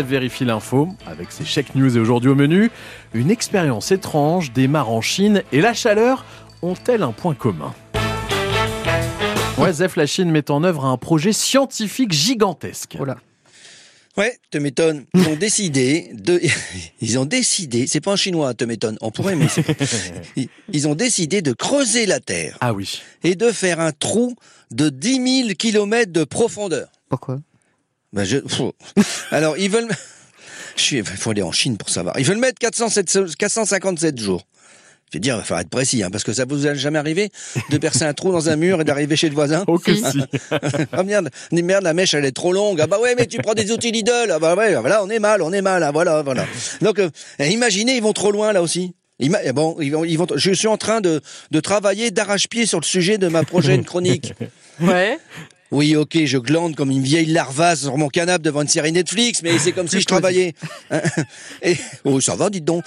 Vérifie l'info avec ses chèques news et aujourd'hui au menu, une expérience étrange démarre en Chine et la chaleur ont-elles un point commun? Ouais, Zef, la Chine met en œuvre un projet scientifique gigantesque. Voilà. Ouais, te m'étonnes. Ils ont décidé de, ils ont décidé, c'est pas en chinois, te m'étonne, on pourrait, mais c'est- ils- ils ont décidé de creuser la terre Ah oui. et de faire un trou de 10 000 kilomètres de profondeur. Pourquoi? Ben je, alors ils veulent, je suis, il faut aller en Chine pour savoir. Ils veulent mettre 407 457 jours. Je vais dire, il va falloir être précis, hein, parce que ça vous est jamais arrivé de percer un trou dans un mur et d'arriver chez le voisin? Oh que si. ah merde, merde, la mèche elle est trop longue. Ah bah ouais, mais tu prends des outils Lidl. Ah bah ouais, voilà, on est mal, on est mal. Ah voilà, voilà. Donc euh, imaginez, ils vont trop loin là aussi. Ima- eh bon, ils vont, ils vont. Je suis en train de de travailler d'arrache-pied sur le sujet de ma prochaine chronique. Ouais. Oui, ok, je glande comme une vieille larvasse sur mon canapé devant une série Netflix, mais c'est comme si je travaillais. Hein Et, oh, ça va, dites donc.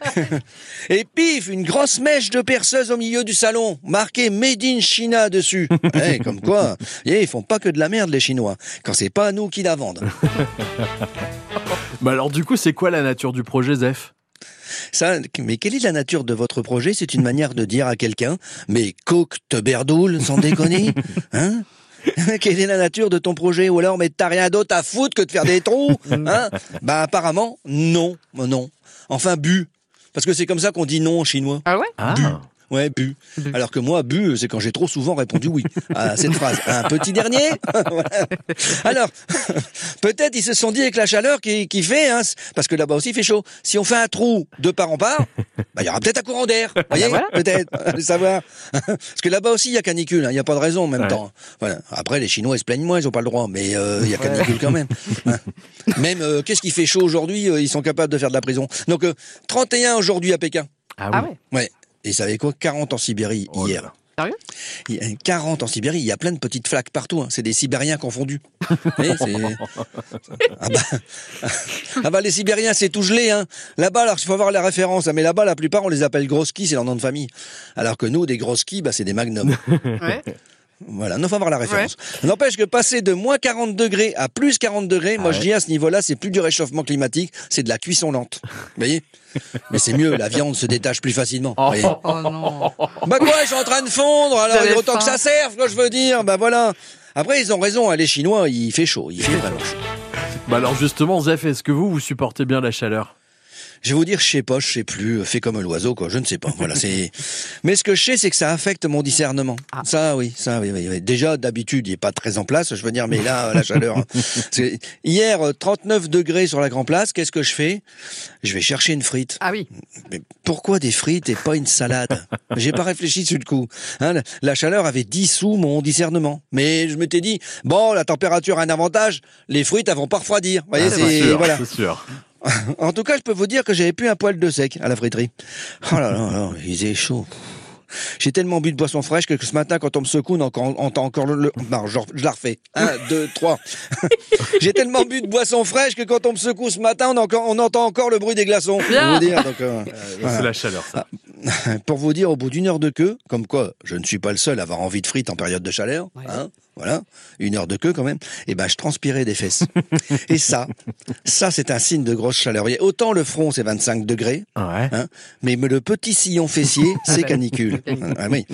Et, pif, une grosse mèche de perceuse au milieu du salon, marqué Made in China dessus. Eh, comme quoi, eh, ils font pas que de la merde, les Chinois, quand c'est pas à nous qui la vendent. Bah alors du coup, c'est quoi la nature du projet, Zef Ça, mais quelle est la nature de votre projet? C'est une manière de dire à quelqu'un, mais coque te berdoule, sans déconner, hein? quelle est la nature de ton projet Ou alors, mais t'as rien d'autre à foutre que de faire des trous hein? Bah apparemment, non, non. Enfin, bu. Parce que c'est comme ça qu'on dit non en chinois. Ah ouais? Ah. Ouais, bu. Bu. Alors que moi, bu, c'est quand j'ai trop souvent répondu oui à cette phrase. Un petit dernier Voilà. Alors, peut-être ils se sont dit avec la chaleur qui, qui fait, hein, parce que là-bas aussi il fait chaud, si on fait un trou de part en part, bah, il y aura peut-être un courant d'air. Vous voyez voilà. Peut-être, allez savoir. Parce que là-bas aussi il y a canicule, hein, il n'y a pas de raison en même Ouais. temps. Voilà. Après, les Chinois ils se plaignent moins, ils ont pas le droit, mais euh, il y a canicule quand même. Hein. Même, euh, qu'est-ce qui fait chaud aujourd'hui euh, Ils sont capables de faire de la prison. Donc, euh, 31 aujourd'hui à Pékin. Ah Ah oui. ouais Ouais. Et ça avait quoi 40 en Sibérie Oh hier. Sérieux? Il y a 40 en Sibérie, il y a plein de petites flaques partout. hein. C'est des Sibériens confondus. Vous voyez, c'est- ah, bah... ah bah les Sibériens, c'est tout gelé. Hein. Là-bas, alors il faut avoir la référence. hein, Mais là-bas, la plupart, on les appelle gros skis, c'est leur nom de famille. Alors que nous, des gros skis, bah, c'est des magnums. Ouais. Voilà, non, faut avoir la référence. N'empêche que passer de moins 40 degrés à plus 40 degrés, moi Ah je dis à ce niveau-là, c'est plus du réchauffement climatique, c'est de la cuisson lente. Vous voyez? Mais c'est mieux, la viande se détache plus facilement. vous voyez? Oh non. bah quoi, je suis en train de fondre, alors il autant faim. que ça serve, quoi, je veux dire, bah voilà. Après, ils ont raison, hein, les Chinois, il fait chaud, il fait vraiment chaud. Bah alors justement, Zef, est-ce que vous, vous supportez bien la chaleur? Je vais vous dire, je sais pas, je sais plus, fait comme l'oiseau, quoi, je ne sais pas, voilà, c'est... Mais ce que je sais, c'est que ça affecte mon discernement. Ah. Ça, oui, ça, oui, oui, oui. Déjà, d'habitude, il est pas très en place, je veux dire, mais là, la chaleur... hein. Hier, euh, 39 degrés sur la Grand Place, qu'est-ce que je fais? Je vais chercher une frite. Ah oui. Mais pourquoi des frites et pas une salade? J'ai pas réfléchi sur le coup. Hein, la- chaleur avait dissous mon discernement. Mais je m'étais dit, bon, la température a un avantage, les frites elles vont pas refroidir. Vous voyez, Ah, c'est sûr, voilà. c'est sûr. En tout cas, je peux vous dire que j'avais plus un poil de sec à la friterie. Oh là là, là il faisait chaud. J'ai tellement bu de boisson fraîche que ce matin, quand on me secoue, on entend encore le... Non, je la refais. Un, deux, trois. J'ai tellement bu de boisson fraîche que quand on me secoue ce matin, on, a encore- on entend encore le bruit des glaçons. Pour dire, donc, euh, C'est la chaleur, ça. pour vous dire, au bout d'une heure de queue, comme quoi je ne suis pas le seul à avoir envie de frites en période de chaleur, Ouais. hein, voilà, une heure de queue quand même, et ben je transpirais des fesses. et ça, ça c'est un signe de grosse chaleur. Autant le front c'est 25 degrés, Ouais. hein, mais le petit sillon fessier c'est bah, canicule. Ah oui.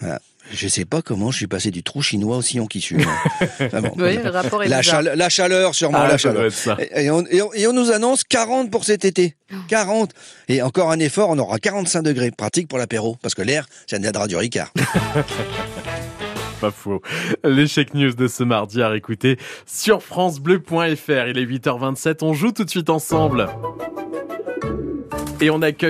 Voilà. Je sais pas comment je suis passé du trou chinois au sillon qui suit. Enfin bon. Oui, le rapport est la, chaleur, la chaleur, sûrement Ah, la ça doit chaleur. être ça. Et, et on, et on- et on nous annonce 40 pour cet été. 40. Et encore un effort, on aura 45 degrés. Pratique pour l'apéro. Parce que l'air, ça viendra du Ricard. Pas faux. L'échec news de ce mardi à réécouter sur FranceBleu.fr. Il est 8h27. On joue tout de suite ensemble. Et on accueille